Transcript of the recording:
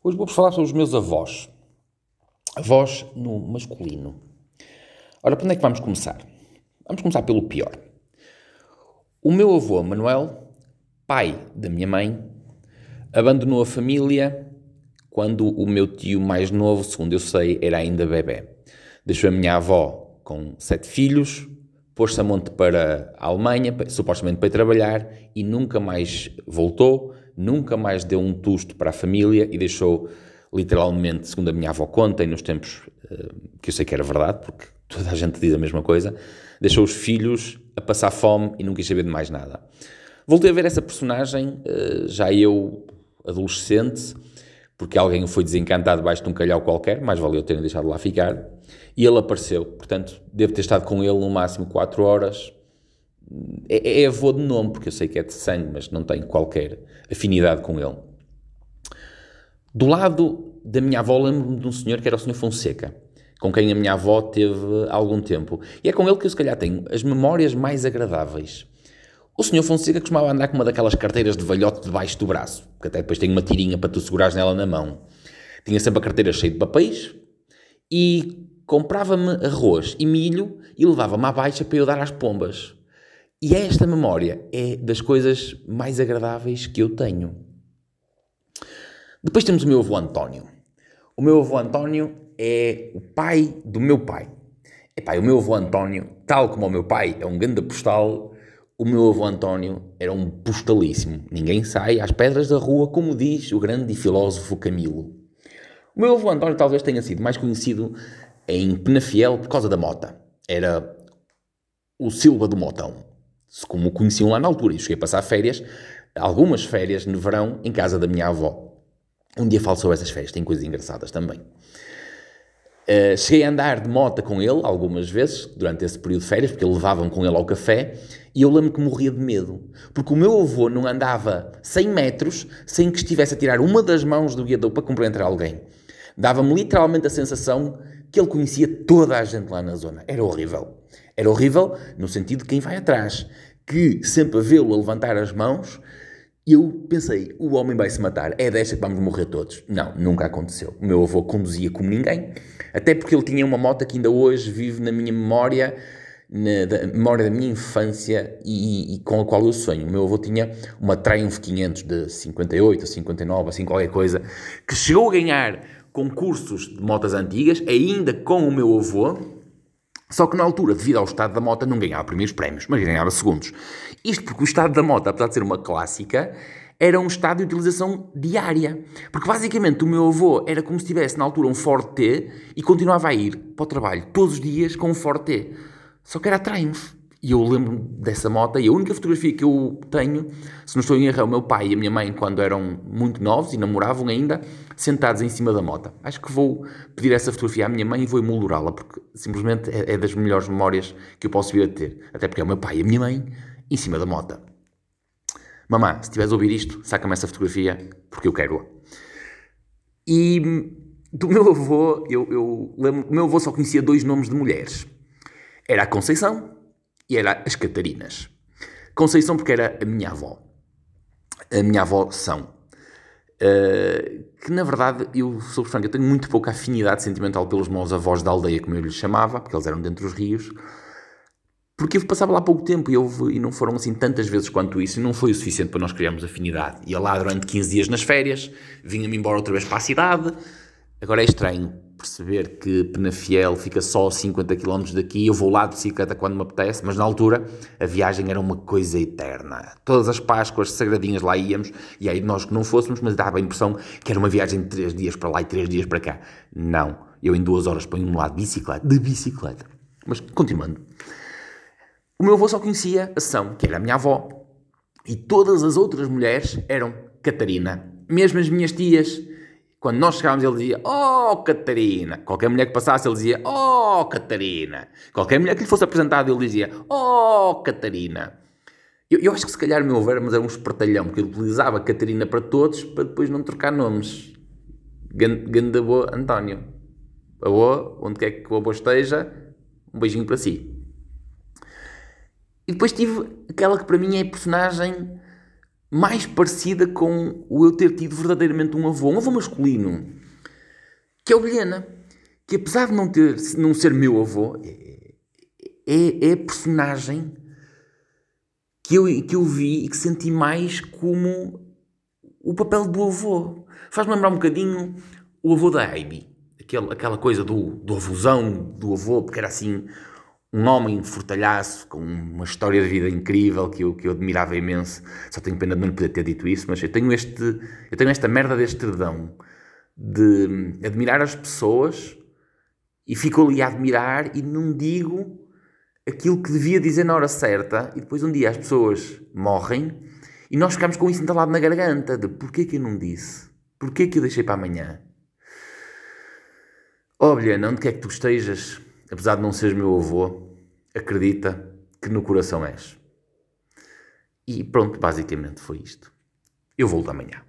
Hoje vou-vos falar sobre os meus avós. Avós no masculino. Ora, por onde é que vamos começar? Vamos começar pelo pior. O meu avô Manuel, pai da minha mãe, abandonou a família quando o meu tio mais novo, segundo eu sei, era ainda bebê. Deixou a minha avó com sete filhos, pôs-se a monte para a Alemanha, supostamente para ir trabalhar, e nunca mais voltou, nunca mais deu um tusto para a família e deixou, literalmente, segundo a minha avó conta, e nos tempos uh, que eu sei que era verdade, porque toda a gente diz a mesma coisa, deixou os filhos a passar fome e nunca quis saber de mais nada. Voltei a ver essa personagem, uh, já eu adolescente, porque alguém foi desencantado debaixo de um calhau qualquer, mais valeu terem deixado lá ficar, e ele apareceu. Portanto, devo ter estado com ele no máximo 4 horas. É, é avô de nome, porque eu sei que é de sangue, mas não tenho qualquer afinidade com ele. Do lado da minha avó, lembro-me de um senhor que era o senhor Fonseca, com quem a minha avó teve algum tempo. E é com ele que eu, se calhar, tenho as memórias mais agradáveis. O senhor Fonseca costumava andar com uma daquelas carteiras de velhote debaixo do braço, que até depois tem uma tirinha para tu segurares nela na mão. Tinha sempre a carteira cheia de papéis e comprava-me arroz e milho e levava-me à baixa para eu dar às pombas. E esta memória é das coisas mais agradáveis que eu tenho. Depois temos o meu avô António. O meu avô António é o pai do meu pai. O meu avô António, tal como o meu pai, é um grande postal o meu avô António era um postalíssimo. Ninguém sai às pedras da rua, como diz o grande filósofo Camilo. O meu avô António talvez tenha sido mais conhecido em Penafiel por causa da mota. Era o Silva do Motão, como o conheciam lá na altura. E cheguei a passar férias, algumas férias no verão, em casa da minha avó. Um dia falo sobre essas férias, tem coisas engraçadas também. Uh, cheguei a andar de moto com ele algumas vezes, durante esse período de férias, porque levava-me com ele ao café, e eu lembro que morria de medo. Porque o meu avô não andava 100 metros sem que estivesse a tirar uma das mãos do guiador para cumprimentar alguém. Dava-me literalmente a sensação que ele conhecia toda a gente lá na zona. Era horrível. Era horrível no sentido de quem vai atrás, que sempre a vê-lo a levantar as mãos eu pensei, o homem vai se matar, é desta que vamos morrer todos. Não, nunca aconteceu. O meu avô conduzia como ninguém, até porque ele tinha uma moto que ainda hoje vive na minha memória, na da, memória da minha infância e, e, com a qual eu sonho. O meu avô tinha uma Triumph 500 de 58, 59, assim qualquer coisa, que chegou a ganhar concursos de motas antigas, ainda com o meu avô, só que na altura, devido ao estado da moto, não ganhava primeiros prémios, mas ganhava segundos. Isto porque o estado da moto, apesar de ser uma clássica, era um estado de utilização diária. Porque basicamente o meu avô era como se tivesse na altura um Ford T e continuava a ir para o trabalho todos os dias com um Ford T. Só que era Triumph. E eu lembro dessa moto, e a única fotografia que eu tenho, se não estou em erro, é o meu pai e a minha mãe, quando eram muito novos e namoravam ainda, sentados em cima da moto. Acho que vou pedir essa fotografia à minha mãe e vou emoldurá-la, porque simplesmente é, é, das melhores memórias que eu posso vir a ter. Até porque é o meu pai e a minha mãe em cima da moto. Mamã, se estiveres a ouvir isto, saca-me essa fotografia, porque eu quero-a. E do meu avô, eu, eu lembro que o meu avô só conhecia dois nomes de mulheres. Era a Conceição e era as Catarinas. Conceição porque era a minha avó. A minha avó São. Uh, que na verdade, eu sou franco, eu tenho muito pouca afinidade sentimental pelos meus avós da aldeia, como eu lhes chamava, porque eles eram dentro dos rios, porque eu passava lá pouco tempo e, houve, e não foram assim tantas vezes quanto isso, e não foi o suficiente para nós criarmos afinidade. Ia lá durante 15 dias nas férias, vinha-me embora outra vez para a cidade. Agora é estranho, perceber que Penafiel fica só a 50 km daqui, eu vou lá de bicicleta quando me apetece, mas na altura a viagem era uma coisa eterna. Todas as Páscoas sagradinhas lá íamos, e aí nós que não fôssemos, mas dava a impressão que era uma viagem de 3 dias para lá e 3 dias para cá. Não, eu em duas horas ponho-me lá de bicicleta, de bicicleta. Mas continuando. O meu avô só conhecia a São, que era a minha avó, e todas as outras mulheres eram Catarina. Mesmo as minhas tias, quando nós chegávamos, ele dizia: Oh, Catarina. Qualquer mulher que passasse, ele dizia: Oh, Catarina. Qualquer mulher que lhe fosse apresentado, ele dizia: Oh, Catarina. Eu, eu acho que se calhar o meu avô era, um espertalhão, porque ele utilizava Catarina para todos, para depois não trocar nomes. Ganda boa, António. Avô, onde quer que o avô esteja, um beijinho para si. E depois tive aquela que para mim é personagem mais parecida com o eu ter tido verdadeiramente um avô, um avô masculino, que é o Vilhena, que apesar de não, ter, não ser meu avô, é, é, é a personagem que eu, que eu vi e que senti mais como o papel do avô. Faz-me lembrar um bocadinho o avô da Amy. Aquela, aquela coisa do, do avôzão, do avô, porque era assim um homem fortalhaço, com uma história de vida incrível que eu, que eu admirava imenso. Só tenho pena de não poder ter dito isso, mas eu tenho, este, eu tenho esta merda deste dedão de admirar as pessoas e fico ali a admirar e não digo aquilo que devia dizer na hora certa e depois um dia as pessoas morrem e nós ficamos com isso entalado na garganta de porquê que eu não disse? Porquê que eu deixei para amanhã? Olha, onde quer que tu estejas, apesar de não seres meu avô, acredita que no coração és. E pronto, basicamente foi isto. Eu volto amanhã.